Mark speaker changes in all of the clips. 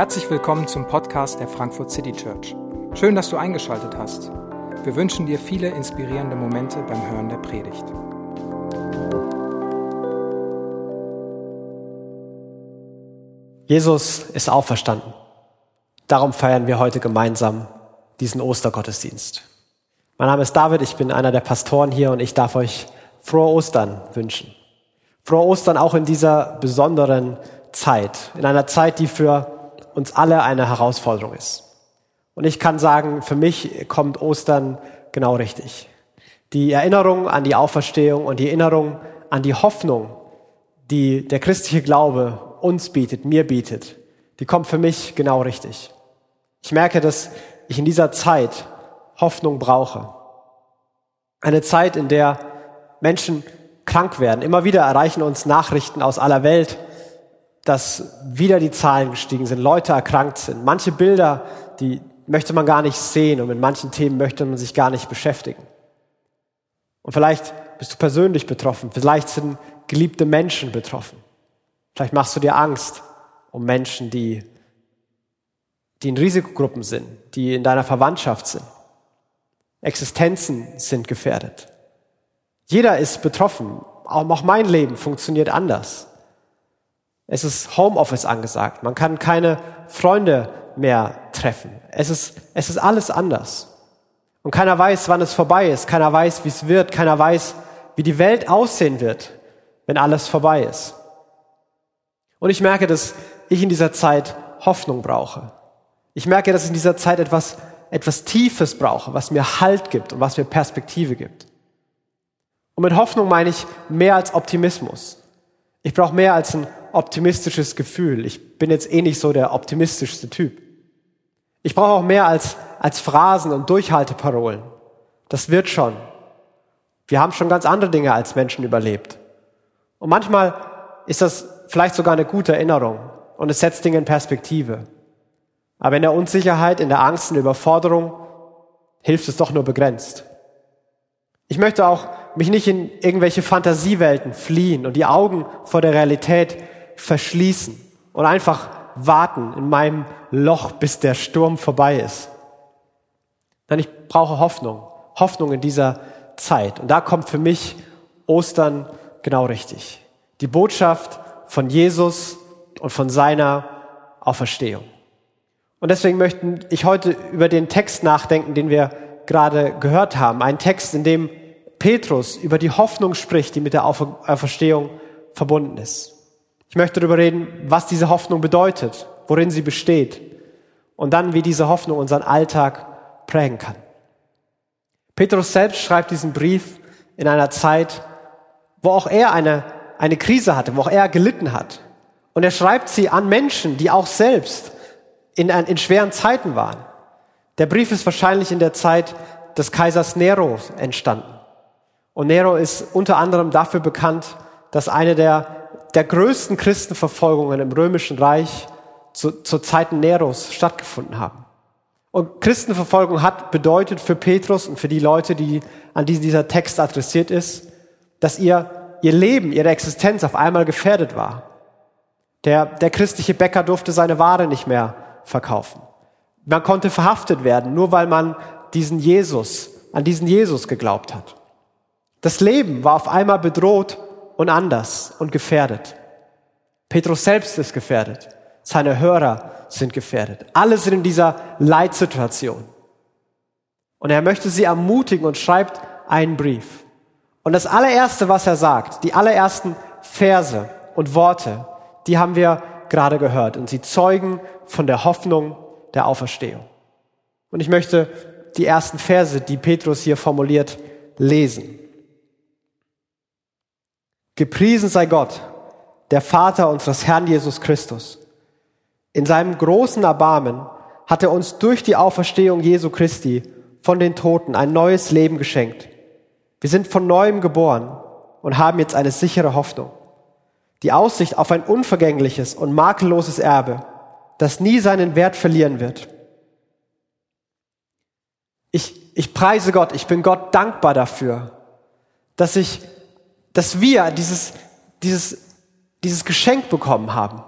Speaker 1: Herzlich willkommen zum Podcast der Frankfurt City Church. Schön, dass du eingeschaltet hast. Wir wünschen dir viele inspirierende Momente beim Hören der Predigt.
Speaker 2: Jesus ist auferstanden. Darum feiern wir heute gemeinsam diesen Ostergottesdienst. Mein Name ist David, ich bin einer der Pastoren hier und ich darf euch frohe Ostern wünschen. Frohe Ostern auch in dieser besonderen Zeit, in einer Zeit, die für uns alle eine Herausforderung ist. Und ich kann sagen, für mich kommt Ostern genau richtig. Die Erinnerung an die Auferstehung und die Erinnerung an die Hoffnung, die der christliche Glaube uns bietet, mir bietet, die kommt für mich genau richtig. Ich merke, dass ich in dieser Zeit Hoffnung brauche. Eine Zeit, in der Menschen krank werden. Immer wieder erreichen uns Nachrichten aus aller Welt, dass wieder die Zahlen gestiegen sind, Leute erkrankt sind. Manche Bilder, die möchte man gar nicht sehen und mit manchen Themen möchte man sich gar nicht beschäftigen. Und vielleicht bist du persönlich betroffen, vielleicht sind geliebte Menschen betroffen. Vielleicht machst du dir Angst um Menschen, die, die in Risikogruppen sind, die in deiner Verwandtschaft sind. Existenzen sind gefährdet. Jeder ist betroffen. Auch mein Leben funktioniert anders. Es ist Homeoffice angesagt. Man kann keine Freunde mehr treffen. Es ist, es ist alles anders. Und keiner weiß, wann es vorbei ist. Keiner weiß, wie es wird. Keiner weiß, wie die Welt aussehen wird, wenn alles vorbei ist. Und ich merke, dass ich in dieser Zeit Hoffnung brauche. Ich merke, dass ich in dieser Zeit etwas, etwas Tiefes brauche, was mir Halt gibt und was mir Perspektive gibt. Und mit Hoffnung meine ich mehr als Optimismus. Ich brauche mehr als ein optimistisches Gefühl. Ich bin jetzt eh nicht so der optimistischste Typ. Ich brauche auch mehr als, als Phrasen und Durchhalteparolen. Das wird schon. Wir haben schon ganz andere Dinge als Menschen überlebt. Und manchmal ist das vielleicht sogar eine gute Erinnerung und es setzt Dinge in Perspektive. Aber in der Unsicherheit, in der Angst, in der Überforderung hilft es doch nur begrenzt. Ich möchte auch mich nicht in irgendwelche Fantasiewelten fliehen und die Augen vor der Realität verschließen und einfach warten in meinem Loch, bis der Sturm vorbei ist. Nein, ich brauche Hoffnung. Hoffnung in dieser Zeit. Und da kommt für mich Ostern genau richtig. Die Botschaft von Jesus und von seiner Auferstehung. Und deswegen möchte ich heute über den Text nachdenken, den wir gerade gehört haben. Ein Text, in dem Petrus über die Hoffnung spricht, die mit der Auferstehung verbunden ist. Ich möchte darüber reden, was diese Hoffnung bedeutet, worin sie besteht und dann, wie diese Hoffnung unseren Alltag prägen kann. Petrus selbst schreibt diesen Brief in einer Zeit, wo auch er eine, eine Krise hatte, wo auch er gelitten hat. Und er schreibt sie an Menschen, die auch selbst in, in schweren Zeiten waren. Der Brief ist wahrscheinlich in der Zeit des Kaisers Nero entstanden. Und Nero ist unter anderem dafür bekannt, dass eine der, der größten Christenverfolgungen im Römischen Reich zu, zu Zeiten Neros stattgefunden haben. Und Christenverfolgung hat bedeutet für Petrus und für die Leute, die, an die dieser Text adressiert ist, dass ihr, ihr Leben, ihre Existenz auf einmal gefährdet war. Der, der christliche Bäcker durfte seine Ware nicht mehr verkaufen. Man konnte verhaftet werden, nur weil man diesen Jesus, an diesen Jesus geglaubt hat. Das Leben war auf einmal bedroht und anders und gefährdet. Petrus selbst ist gefährdet. Seine Hörer sind gefährdet. Alle sind in dieser Leitsituation. Und er möchte sie ermutigen und schreibt einen Brief. Und das allererste, was er sagt, die allerersten Verse und Worte, die haben wir gerade gehört. Und sie zeugen von der Hoffnung der Auferstehung. Und ich möchte die ersten Verse, die Petrus hier formuliert, lesen. Gepriesen sei Gott, der Vater unseres Herrn Jesus Christus. In seinem großen Erbarmen hat er uns durch die Auferstehung Jesu Christi von den Toten ein neues Leben geschenkt. Wir sind von neuem geboren und haben jetzt eine sichere Hoffnung. Die Aussicht auf ein unvergängliches und makelloses Erbe, das nie seinen Wert verlieren wird. Ich, ich preise Gott, ich bin Gott dankbar dafür, dass ich dass wir dieses, dieses dieses Geschenk bekommen haben.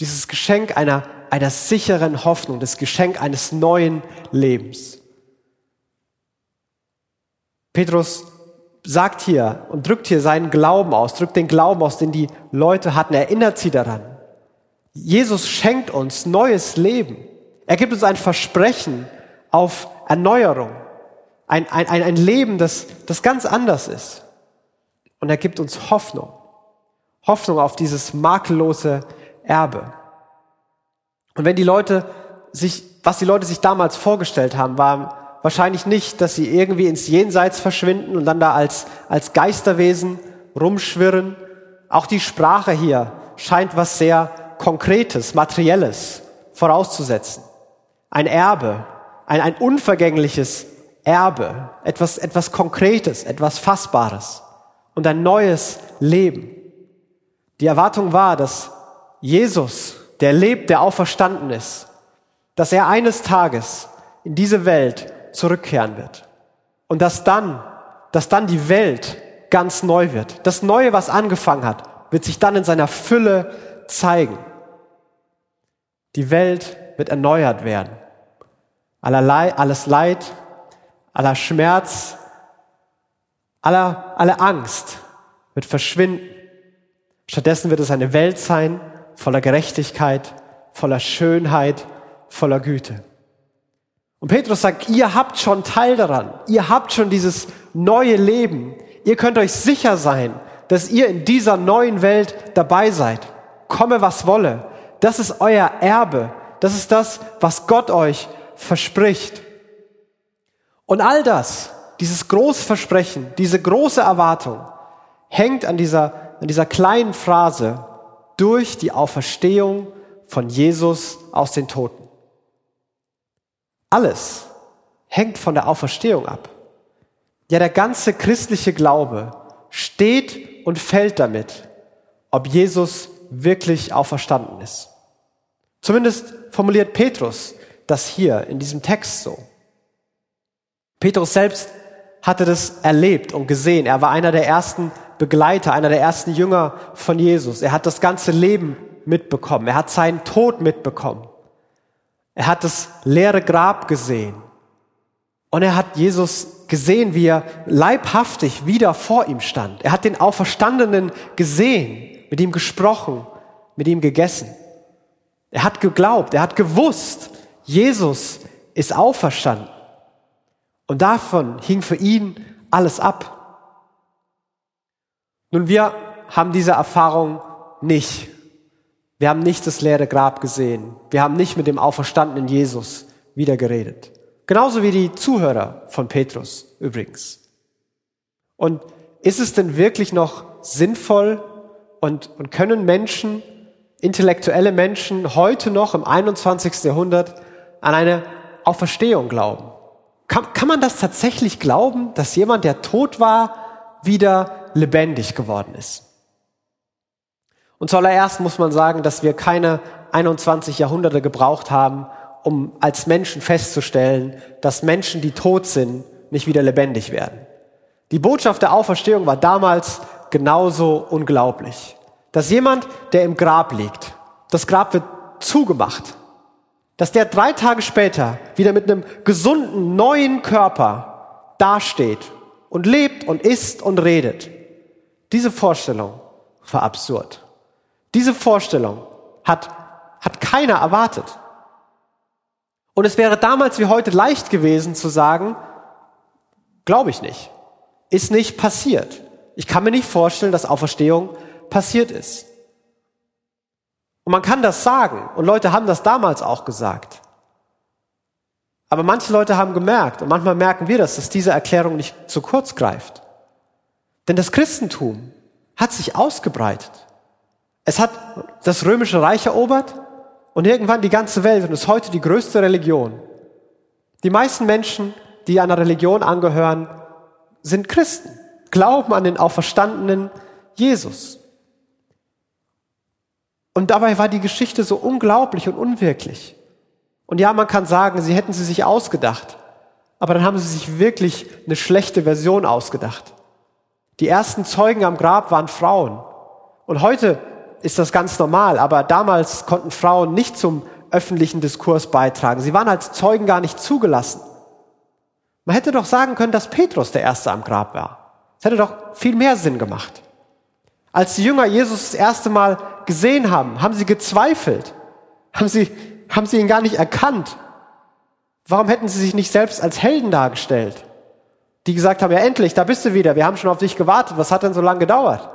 Speaker 2: Dieses Geschenk einer, einer sicheren Hoffnung, das Geschenk eines neuen Lebens. Petrus sagt hier und drückt hier seinen Glauben aus, drückt den Glauben aus, den die Leute hatten, erinnert sie daran. Jesus schenkt uns neues Leben. Er gibt uns ein Versprechen auf Erneuerung. Ein, ein, ein Leben, das, das ganz anders ist. Und er gibt uns Hoffnung. Hoffnung auf dieses makellose Erbe. Und wenn die Leute sich, was die Leute sich damals vorgestellt haben, war wahrscheinlich nicht, dass sie irgendwie ins Jenseits verschwinden und dann da als, als Geisterwesen rumschwirren. Auch die Sprache hier scheint was sehr Konkretes, Materielles vorauszusetzen. Ein Erbe, ein, ein unvergängliches Erbe, etwas, etwas Konkretes, etwas Fassbares und ein neues Leben. Die Erwartung war, dass Jesus, der lebt, der auferstanden ist, dass er eines Tages in diese Welt zurückkehren wird. Und dass dann, dass dann die Welt ganz neu wird. Das Neue, was angefangen hat, wird sich dann in seiner Fülle zeigen. Die Welt wird erneuert werden. Allerlei, alles Leid, aller Schmerz, aller, alle Angst wird verschwinden. Stattdessen wird es eine Welt sein voller Gerechtigkeit, voller Schönheit, voller Güte. Und Petrus sagt, ihr habt schon Teil daran. Ihr habt schon dieses neue Leben. Ihr könnt euch sicher sein, dass ihr in dieser neuen Welt dabei seid. Komme, was wolle. Das ist euer Erbe. Das ist das, was Gott euch verspricht. Und all das, dieses große Versprechen, diese große Erwartung, hängt an dieser, an dieser kleinen Phrase durch die Auferstehung von Jesus aus den Toten. Alles hängt von der Auferstehung ab. Ja, der ganze christliche Glaube steht und fällt damit, ob Jesus wirklich auferstanden ist. Zumindest formuliert Petrus das hier in diesem Text so. Petrus selbst hatte das erlebt und gesehen. Er war einer der ersten Begleiter, einer der ersten Jünger von Jesus. Er hat das ganze Leben mitbekommen. Er hat seinen Tod mitbekommen. Er hat das leere Grab gesehen. Und er hat Jesus gesehen, wie er leibhaftig wieder vor ihm stand. Er hat den Auferstandenen gesehen, mit ihm gesprochen, mit ihm gegessen. Er hat geglaubt, er hat gewusst, Jesus ist auferstanden. Und davon hing für ihn alles ab. Nun, wir haben diese Erfahrung nicht. Wir haben nicht das leere Grab gesehen. Wir haben nicht mit dem auferstandenen Jesus wieder geredet. Genauso wie die Zuhörer von Petrus übrigens. Und ist es denn wirklich noch sinnvoll und, und können Menschen, intellektuelle Menschen heute noch im 21. Jahrhundert an eine Auferstehung glauben. Kann, kann man das tatsächlich glauben, dass jemand, der tot war, wieder lebendig geworden ist? Und zuallererst muss man sagen, dass wir keine 21 Jahrhunderte gebraucht haben, um als Menschen festzustellen, dass Menschen, die tot sind, nicht wieder lebendig werden. Die Botschaft der Auferstehung war damals genauso unglaublich. Dass jemand, der im Grab liegt, das Grab wird zugemacht, dass der drei Tage später wieder mit einem gesunden, neuen Körper dasteht und lebt und isst und redet. Diese Vorstellung war absurd. Diese Vorstellung hat, hat keiner erwartet. Und es wäre damals wie heute leicht gewesen zu sagen, glaube ich nicht. Ist nicht passiert. Ich kann mir nicht vorstellen, dass Auferstehung passiert ist. Und man kann das sagen. Und Leute haben das damals auch gesagt. Aber manche Leute haben gemerkt, und manchmal merken wir das, dass diese Erklärung nicht zu kurz greift. Denn das Christentum hat sich ausgebreitet. Es hat das römische Reich erobert und irgendwann die ganze Welt und ist heute die größte Religion. Die meisten Menschen, die einer Religion angehören, sind Christen, glauben an den auferstandenen Jesus. Und dabei war die Geschichte so unglaublich und unwirklich. Und ja, man kann sagen, sie hätten sie sich ausgedacht. Aber dann haben sie sich wirklich eine schlechte Version ausgedacht. Die ersten Zeugen am Grab waren Frauen. Und heute ist das ganz normal, aber damals konnten Frauen nicht zum öffentlichen Diskurs beitragen. Sie waren als Zeugen gar nicht zugelassen. Man hätte doch sagen können, dass Petrus der Erste am Grab war. Das hätte doch viel mehr Sinn gemacht. Als die Jünger Jesus das erste Mal gesehen haben, haben sie gezweifelt. Haben sie, haben sie ihn gar nicht erkannt. Warum hätten sie sich nicht selbst als Helden dargestellt? Die gesagt haben, ja endlich, da bist du wieder, wir haben schon auf dich gewartet, was hat denn so lange gedauert?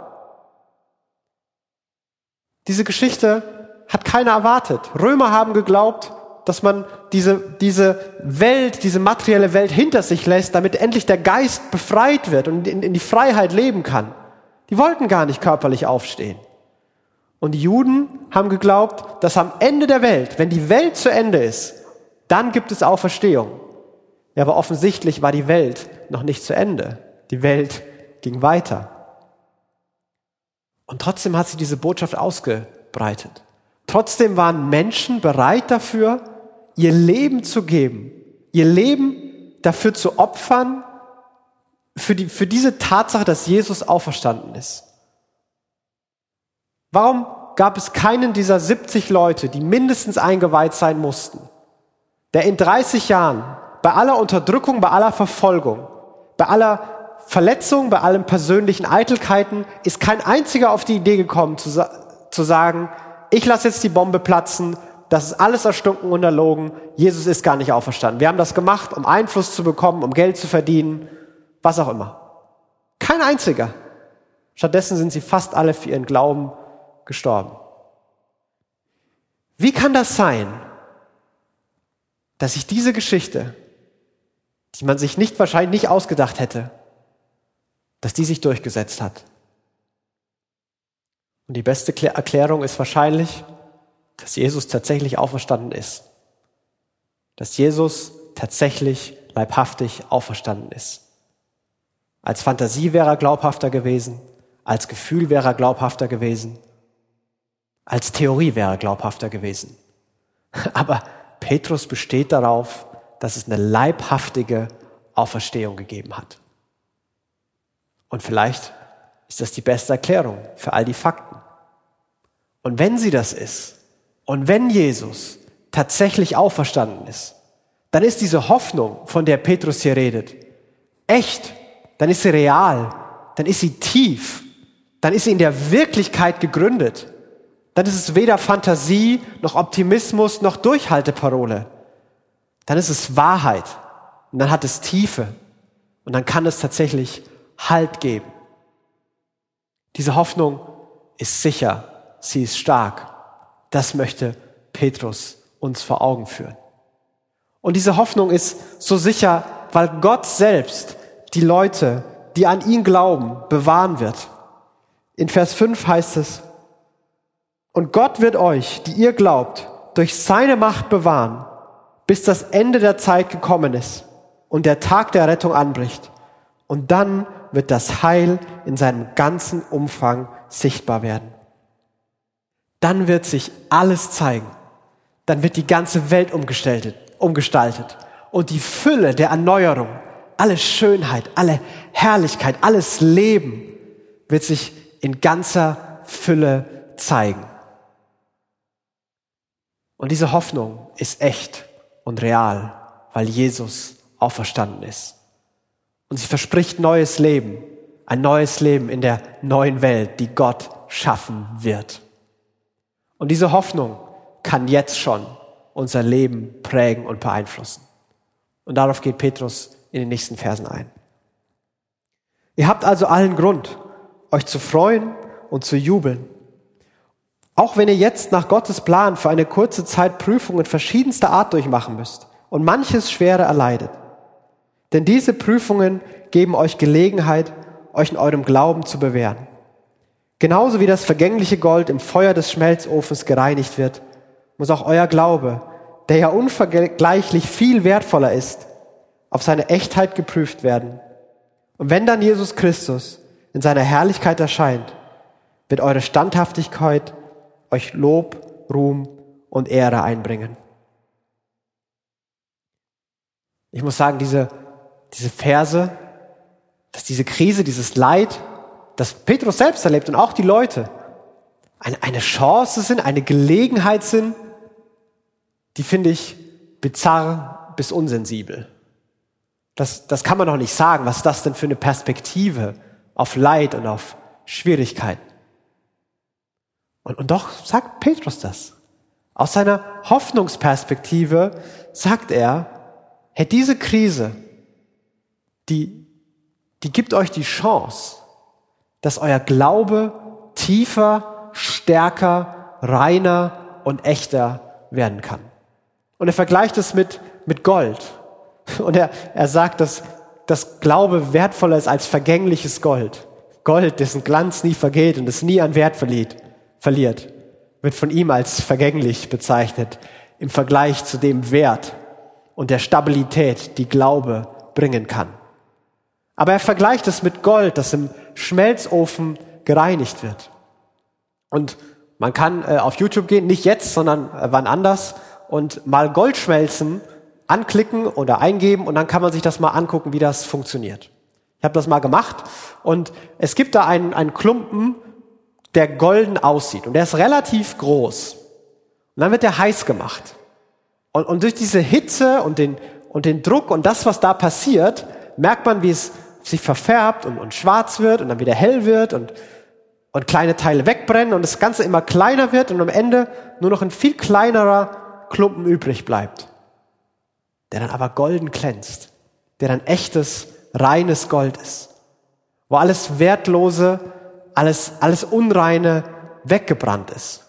Speaker 2: Diese Geschichte hat keiner erwartet. Römer haben geglaubt, dass man diese, diese Welt, diese materielle Welt hinter sich lässt, damit endlich der Geist befreit wird und in, in die Freiheit leben kann. Die wollten gar nicht körperlich aufstehen. Und die Juden haben geglaubt, dass am Ende der Welt, wenn die Welt zu Ende ist, dann gibt es Auferstehung. Ja, aber offensichtlich war die Welt noch nicht zu Ende. Die Welt ging weiter. Und trotzdem hat sie diese Botschaft ausgebreitet. Trotzdem waren Menschen bereit dafür, ihr Leben zu geben, ihr Leben dafür zu opfern, für, die, für diese Tatsache, dass Jesus auferstanden ist. Warum gab es keinen dieser 70 Leute, die mindestens eingeweiht sein mussten, der in 30 Jahren bei aller Unterdrückung, bei aller Verfolgung, bei aller Verletzung, bei allen persönlichen Eitelkeiten ist kein einziger auf die Idee gekommen zu, zu sagen, ich lasse jetzt die Bombe platzen, das ist alles erstunken und erlogen, Jesus ist gar nicht auferstanden. Wir haben das gemacht, um Einfluss zu bekommen, um Geld zu verdienen, was auch immer. Kein einziger. Stattdessen sind sie fast alle für ihren Glauben gestorben. Wie kann das sein, dass sich diese Geschichte, die man sich nicht wahrscheinlich nicht ausgedacht hätte, dass die sich durchgesetzt hat? Und die beste Erklärung ist wahrscheinlich, dass Jesus tatsächlich auferstanden ist. Dass Jesus tatsächlich leibhaftig auferstanden ist. Als Fantasie wäre er glaubhafter gewesen, als Gefühl wäre er glaubhafter gewesen, als Theorie wäre er glaubhafter gewesen. Aber Petrus besteht darauf, dass es eine leibhaftige Auferstehung gegeben hat. Und vielleicht ist das die beste Erklärung für all die Fakten. Und wenn sie das ist, und wenn Jesus tatsächlich auferstanden ist, dann ist diese Hoffnung, von der Petrus hier redet, echt dann ist sie real, dann ist sie tief, dann ist sie in der Wirklichkeit gegründet. Dann ist es weder Fantasie noch Optimismus noch Durchhalteparole. Dann ist es Wahrheit und dann hat es Tiefe und dann kann es tatsächlich Halt geben. Diese Hoffnung ist sicher, sie ist stark. Das möchte Petrus uns vor Augen führen. Und diese Hoffnung ist so sicher, weil Gott selbst die Leute, die an ihn glauben, bewahren wird. In Vers 5 heißt es, und Gott wird euch, die ihr glaubt, durch seine Macht bewahren, bis das Ende der Zeit gekommen ist und der Tag der Rettung anbricht. Und dann wird das Heil in seinem ganzen Umfang sichtbar werden. Dann wird sich alles zeigen. Dann wird die ganze Welt umgestaltet, umgestaltet. Und die Fülle der Erneuerung alle Schönheit, alle Herrlichkeit, alles Leben wird sich in ganzer Fülle zeigen. Und diese Hoffnung ist echt und real, weil Jesus auferstanden ist. Und sie verspricht neues Leben, ein neues Leben in der neuen Welt, die Gott schaffen wird. Und diese Hoffnung kann jetzt schon unser Leben prägen und beeinflussen. Und darauf geht Petrus in den nächsten Versen ein. Ihr habt also allen Grund, euch zu freuen und zu jubeln. Auch wenn ihr jetzt nach Gottes Plan für eine kurze Zeit Prüfungen verschiedenster Art durchmachen müsst und manches Schwere erleidet. Denn diese Prüfungen geben euch Gelegenheit, euch in eurem Glauben zu bewähren. Genauso wie das vergängliche Gold im Feuer des Schmelzofens gereinigt wird, muss auch euer Glaube, der ja unvergleichlich viel wertvoller ist, auf seine Echtheit geprüft werden. Und wenn dann Jesus Christus in seiner Herrlichkeit erscheint, wird eure Standhaftigkeit euch Lob, Ruhm und Ehre einbringen. Ich muss sagen, diese, diese Verse, dass diese Krise, dieses Leid, das Petrus selbst erlebt und auch die Leute, eine, eine Chance sind, eine Gelegenheit sind, die finde ich bizarr bis unsensibel. Das, das kann man doch nicht sagen. Was ist das denn für eine Perspektive auf Leid und auf Schwierigkeiten? Und, und doch sagt Petrus das. Aus seiner Hoffnungsperspektive sagt er, hey, diese Krise, die, die gibt euch die Chance, dass euer Glaube tiefer, stärker, reiner und echter werden kann. Und er vergleicht es mit, mit Gold. Und er, er sagt, dass, dass Glaube wertvoller ist als vergängliches Gold. Gold, dessen Glanz nie vergeht und es nie an Wert verliert, verliert, wird von ihm als vergänglich bezeichnet im Vergleich zu dem Wert und der Stabilität, die Glaube bringen kann. Aber er vergleicht es mit Gold, das im Schmelzofen gereinigt wird. Und man kann äh, auf YouTube gehen, nicht jetzt, sondern äh, wann anders, und mal Goldschmelzen anklicken oder eingeben und dann kann man sich das mal angucken, wie das funktioniert. Ich habe das mal gemacht und es gibt da einen, einen Klumpen, der golden aussieht und der ist relativ groß. Und dann wird der heiß gemacht. Und, und durch diese Hitze und den, und den Druck und das, was da passiert, merkt man, wie es sich verfärbt und, und schwarz wird und dann wieder hell wird und, und kleine Teile wegbrennen und das Ganze immer kleiner wird und am Ende nur noch ein viel kleinerer Klumpen übrig bleibt, der dann aber golden glänzt, der dann echtes, reines Gold ist, wo alles Wertlose, alles, alles Unreine weggebrannt ist.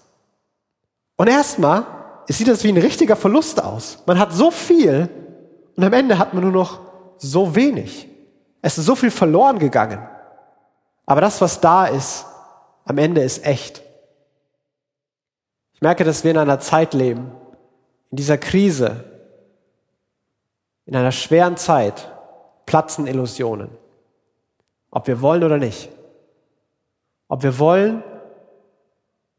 Speaker 2: Und erstmal sieht das wie ein richtiger Verlust aus. Man hat so viel und am Ende hat man nur noch so wenig. Es ist so viel verloren gegangen. Aber das, was da ist, am Ende ist echt. Ich merke, dass wir in einer Zeit leben, in dieser Krise, in einer schweren Zeit, platzen Illusionen. Ob wir wollen oder nicht. Ob wir wollen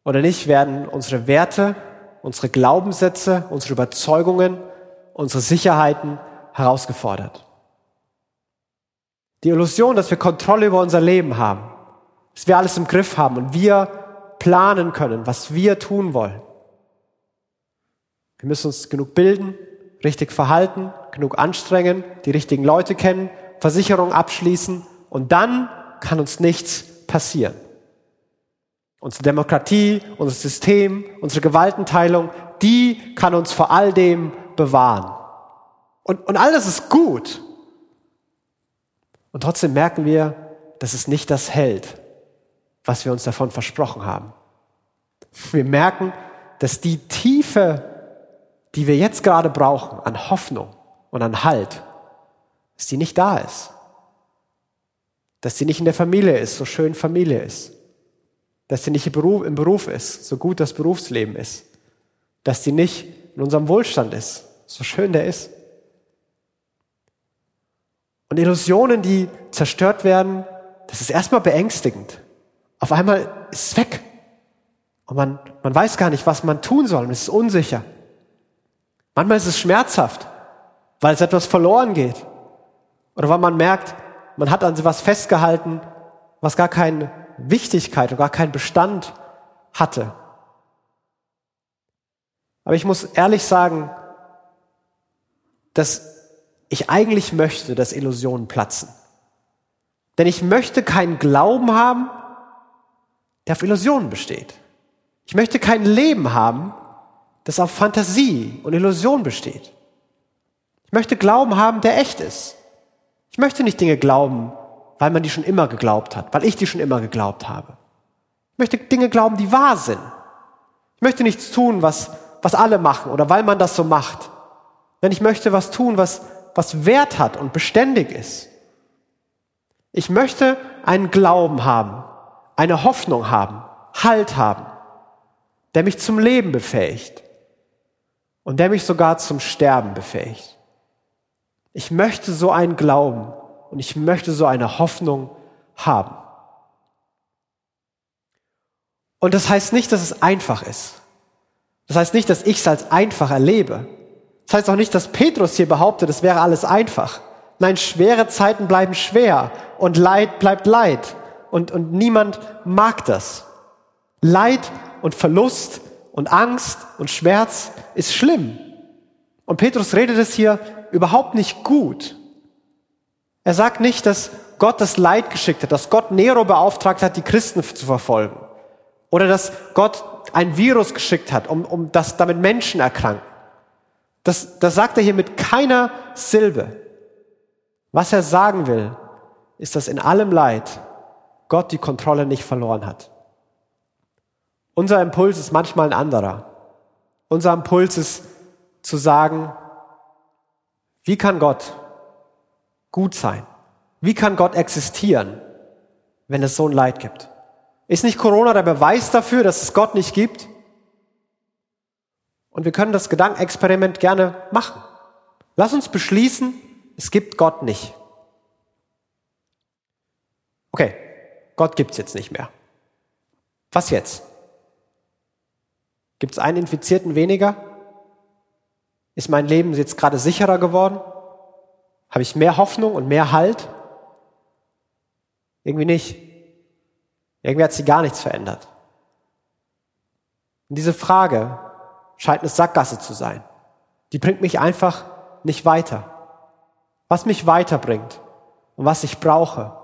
Speaker 2: oder nicht, werden unsere Werte, unsere Glaubenssätze, unsere Überzeugungen, unsere Sicherheiten herausgefordert. Die Illusion, dass wir Kontrolle über unser Leben haben, dass wir alles im Griff haben und wir planen können, was wir tun wollen. Wir müssen uns genug bilden, richtig verhalten, genug anstrengen, die richtigen Leute kennen, Versicherungen abschließen und dann kann uns nichts passieren. Unsere Demokratie, unser System, unsere Gewaltenteilung, die kann uns vor all dem bewahren. Und, und all das ist gut. Und trotzdem merken wir, dass es nicht das hält, was wir uns davon versprochen haben. Wir merken, dass die Tiefe, die wir jetzt gerade brauchen, an Hoffnung und an Halt, dass die nicht da ist. Dass sie nicht in der Familie ist, so schön Familie ist dass sie nicht im Beruf, ist, so gut das Berufsleben ist, dass sie nicht in unserem Wohlstand ist, so schön der ist. Und Illusionen, die zerstört werden, das ist erstmal beängstigend. Auf einmal ist es weg. Und man, man weiß gar nicht, was man tun soll. Und es ist unsicher. Manchmal ist es schmerzhaft, weil es etwas verloren geht. Oder weil man merkt, man hat an was festgehalten, was gar keinen Wichtigkeit und gar keinen Bestand hatte. Aber ich muss ehrlich sagen, dass ich eigentlich möchte, dass Illusionen platzen. Denn ich möchte keinen Glauben haben, der auf Illusionen besteht. Ich möchte kein Leben haben, das auf Fantasie und Illusion besteht. Ich möchte Glauben haben, der echt ist. Ich möchte nicht Dinge glauben, weil man die schon immer geglaubt hat, weil ich die schon immer geglaubt habe. Ich möchte Dinge glauben, die wahr sind. Ich möchte nichts tun, was, was alle machen oder weil man das so macht. Denn ich möchte was tun, was, was Wert hat und beständig ist. Ich möchte einen Glauben haben, eine Hoffnung haben, Halt haben, der mich zum Leben befähigt und der mich sogar zum Sterben befähigt. Ich möchte so einen Glauben und ich möchte so eine Hoffnung haben. Und das heißt nicht, dass es einfach ist. Das heißt nicht, dass ich es als einfach erlebe. Das heißt auch nicht, dass Petrus hier behauptet, es wäre alles einfach. Nein, schwere Zeiten bleiben schwer und Leid bleibt Leid. Und, und niemand mag das. Leid und Verlust und Angst und Schmerz ist schlimm. Und Petrus redet es hier überhaupt nicht gut. Er sagt nicht, dass Gott das Leid geschickt hat, dass Gott Nero beauftragt hat, die Christen zu verfolgen. Oder dass Gott ein Virus geschickt hat, um, um dass damit Menschen erkranken. Das, das sagt er hier mit keiner Silbe. Was er sagen will, ist, dass in allem Leid Gott die Kontrolle nicht verloren hat. Unser Impuls ist manchmal ein anderer. Unser Impuls ist zu sagen, wie kann Gott gut sein? Wie kann Gott existieren, wenn es so ein Leid gibt? Ist nicht Corona der Beweis dafür, dass es Gott nicht gibt? Und wir können das Gedankenexperiment gerne machen. Lass uns beschließen, es gibt Gott nicht. Okay, Gott gibt's jetzt nicht mehr. Was jetzt? Gibt es einen Infizierten weniger? Ist mein Leben jetzt gerade sicherer geworden? Habe ich mehr Hoffnung und mehr Halt? Irgendwie nicht. Irgendwie hat sich gar nichts verändert. Und diese Frage scheint eine Sackgasse zu sein. Die bringt mich einfach nicht weiter. Was mich weiterbringt und was ich brauche,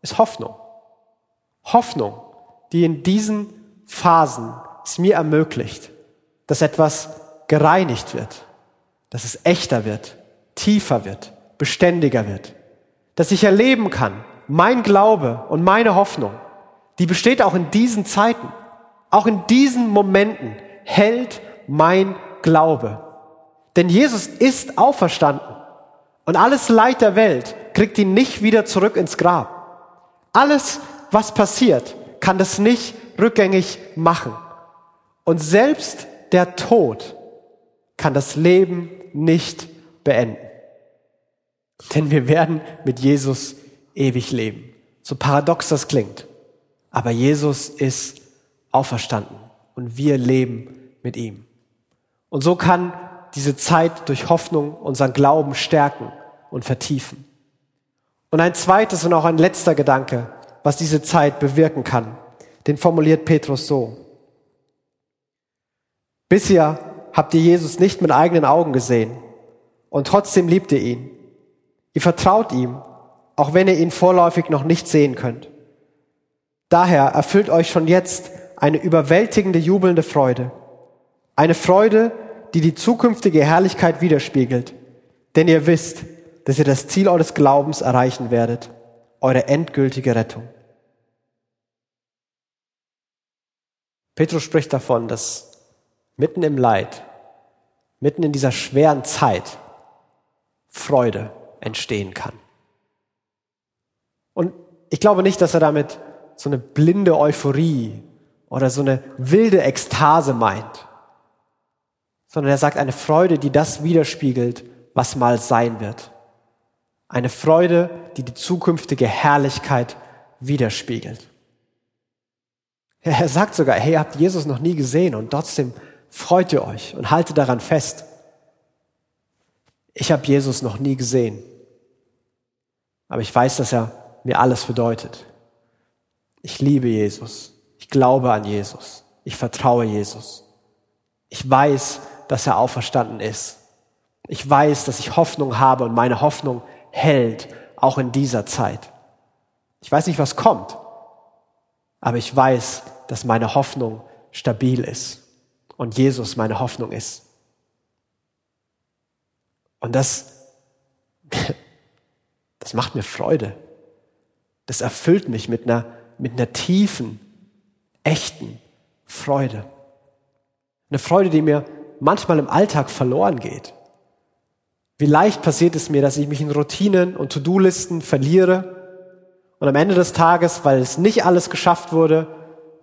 Speaker 2: ist Hoffnung. Hoffnung, die in diesen Phasen es mir ermöglicht, dass etwas gereinigt wird, dass es echter wird, tiefer wird, beständiger wird, dass ich erleben kann, mein Glaube und meine Hoffnung, die besteht auch in diesen Zeiten, auch in diesen Momenten hält mein Glaube. Denn Jesus ist auferstanden und alles Leid der Welt kriegt ihn nicht wieder zurück ins Grab. Alles, was passiert, kann das nicht rückgängig machen. Und selbst der Tod kann das Leben nicht beenden. Denn wir werden mit Jesus ewig leben. So paradox das klingt. Aber Jesus ist auferstanden und wir leben mit ihm. Und so kann diese Zeit durch Hoffnung unseren Glauben stärken und vertiefen. Und ein zweites und auch ein letzter Gedanke, was diese Zeit bewirken kann, den formuliert Petrus so. Bisher habt ihr Jesus nicht mit eigenen Augen gesehen und trotzdem liebt ihr ihn. Ihr vertraut ihm, auch wenn ihr ihn vorläufig noch nicht sehen könnt. Daher erfüllt euch schon jetzt eine überwältigende, jubelnde Freude. Eine Freude, die die zukünftige Herrlichkeit widerspiegelt. Denn ihr wisst, dass ihr das Ziel eures Glaubens erreichen werdet, eure endgültige Rettung. Petrus spricht davon, dass mitten im Leid, mitten in dieser schweren Zeit Freude entstehen kann. Und ich glaube nicht, dass er damit so eine blinde Euphorie oder so eine wilde Ekstase meint, sondern er sagt eine Freude, die das widerspiegelt, was mal sein wird. Eine Freude, die die zukünftige Herrlichkeit widerspiegelt. Er sagt sogar, hey, ihr habt Jesus noch nie gesehen und trotzdem freut ihr euch und haltet daran fest. Ich habe Jesus noch nie gesehen, aber ich weiß, dass er mir alles bedeutet. Ich liebe Jesus, ich glaube an Jesus, ich vertraue Jesus. Ich weiß, dass er auferstanden ist. Ich weiß, dass ich Hoffnung habe und meine Hoffnung hält, auch in dieser Zeit. Ich weiß nicht, was kommt, aber ich weiß, dass meine Hoffnung stabil ist und Jesus meine Hoffnung ist. Und das, das macht mir Freude. Das erfüllt mich mit einer, mit einer tiefen, echten Freude. Eine Freude, die mir manchmal im Alltag verloren geht. Wie leicht passiert es mir, dass ich mich in Routinen und To-Do-Listen verliere und am Ende des Tages, weil es nicht alles geschafft wurde,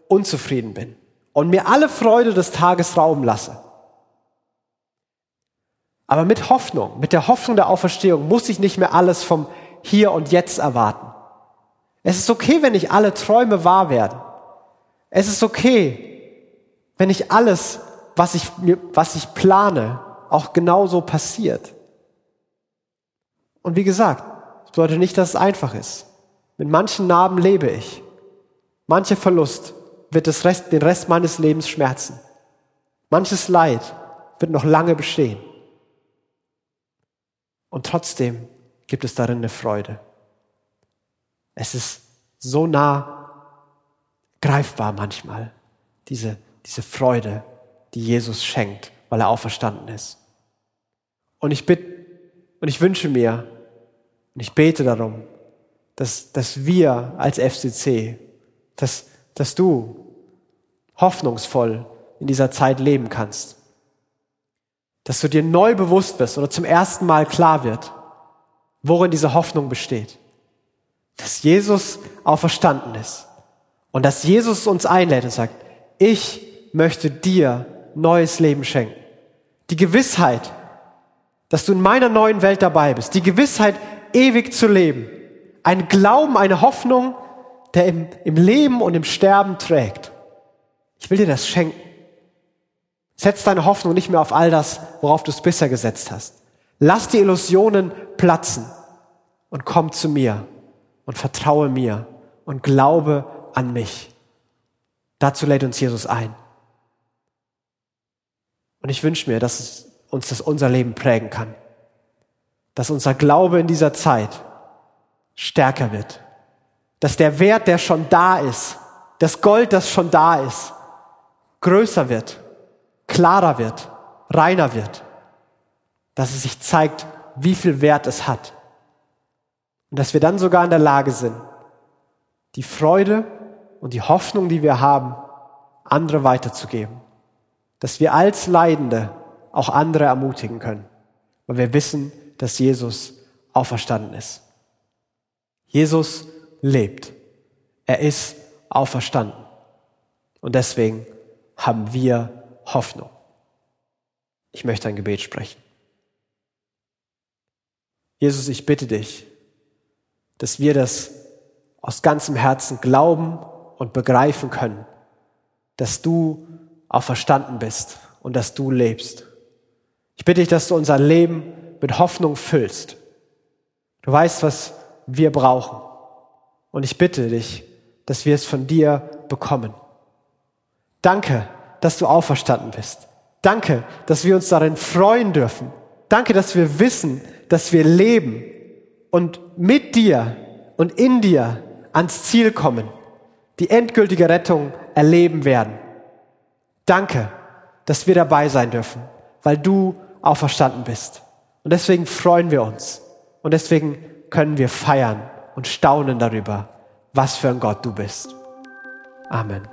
Speaker 2: unzufrieden bin und mir alle Freude des Tages rauben lasse. Aber mit Hoffnung, mit der Hoffnung der Auferstehung muss ich nicht mehr alles vom Hier und Jetzt erwarten. Es ist okay, wenn nicht alle Träume wahr werden. Es ist okay, wenn nicht alles, was ich, was ich plane, auch genauso passiert. Und wie gesagt, das bedeutet nicht, dass es einfach ist. Mit manchen Narben lebe ich. Mancher Verlust wird das Rest, den Rest meines Lebens schmerzen. Manches Leid wird noch lange bestehen. Und trotzdem gibt es darin eine Freude. Es ist so nah greifbar manchmal, diese, diese Freude, die Jesus schenkt, weil er auferstanden ist. Und ich bitte und ich wünsche mir und ich bete darum, dass, dass wir als FCC, dass, dass du hoffnungsvoll in dieser Zeit leben kannst. Dass du dir neu bewusst bist oder zum ersten Mal klar wird, worin diese Hoffnung besteht. Dass Jesus auferstanden ist und dass Jesus uns einlädt und sagt, ich möchte dir neues Leben schenken. Die Gewissheit, dass du in meiner neuen Welt dabei bist. Die Gewissheit, ewig zu leben. Ein Glauben, eine Hoffnung, der im, im Leben und im Sterben trägt. Ich will dir das schenken. Setz deine Hoffnung nicht mehr auf all das, worauf du es bisher gesetzt hast. Lass die Illusionen platzen und komm zu mir und vertraue mir und glaube an mich. Dazu lädt uns Jesus ein. Und ich wünsche mir, dass uns das unser Leben prägen kann. Dass unser Glaube in dieser Zeit stärker wird. Dass der Wert, der schon da ist, das Gold, das schon da ist, größer wird, klarer wird, reiner wird. Dass es sich zeigt, wie viel Wert es hat. Und dass wir dann sogar in der Lage sind, die Freude und die Hoffnung, die wir haben, andere weiterzugeben. Dass wir als Leidende auch andere ermutigen können, weil wir wissen, dass Jesus auferstanden ist. Jesus lebt. Er ist auferstanden. Und deswegen haben wir Hoffnung. Ich möchte ein Gebet sprechen. Jesus, ich bitte dich, dass wir das aus ganzem Herzen glauben und begreifen können, dass du auferstanden bist und dass du lebst. Ich bitte dich, dass du unser Leben mit Hoffnung füllst. Du weißt, was wir brauchen. Und ich bitte dich, dass wir es von dir bekommen. Danke, dass du auferstanden bist. Danke, dass wir uns darin freuen dürfen. Danke, dass wir wissen, dass wir leben und mit dir und in dir ans Ziel kommen, die endgültige Rettung erleben werden. Danke, dass wir dabei sein dürfen, weil du auferstanden bist. Und deswegen freuen wir uns. Und deswegen können wir feiern und staunen darüber, was für ein Gott du bist. Amen.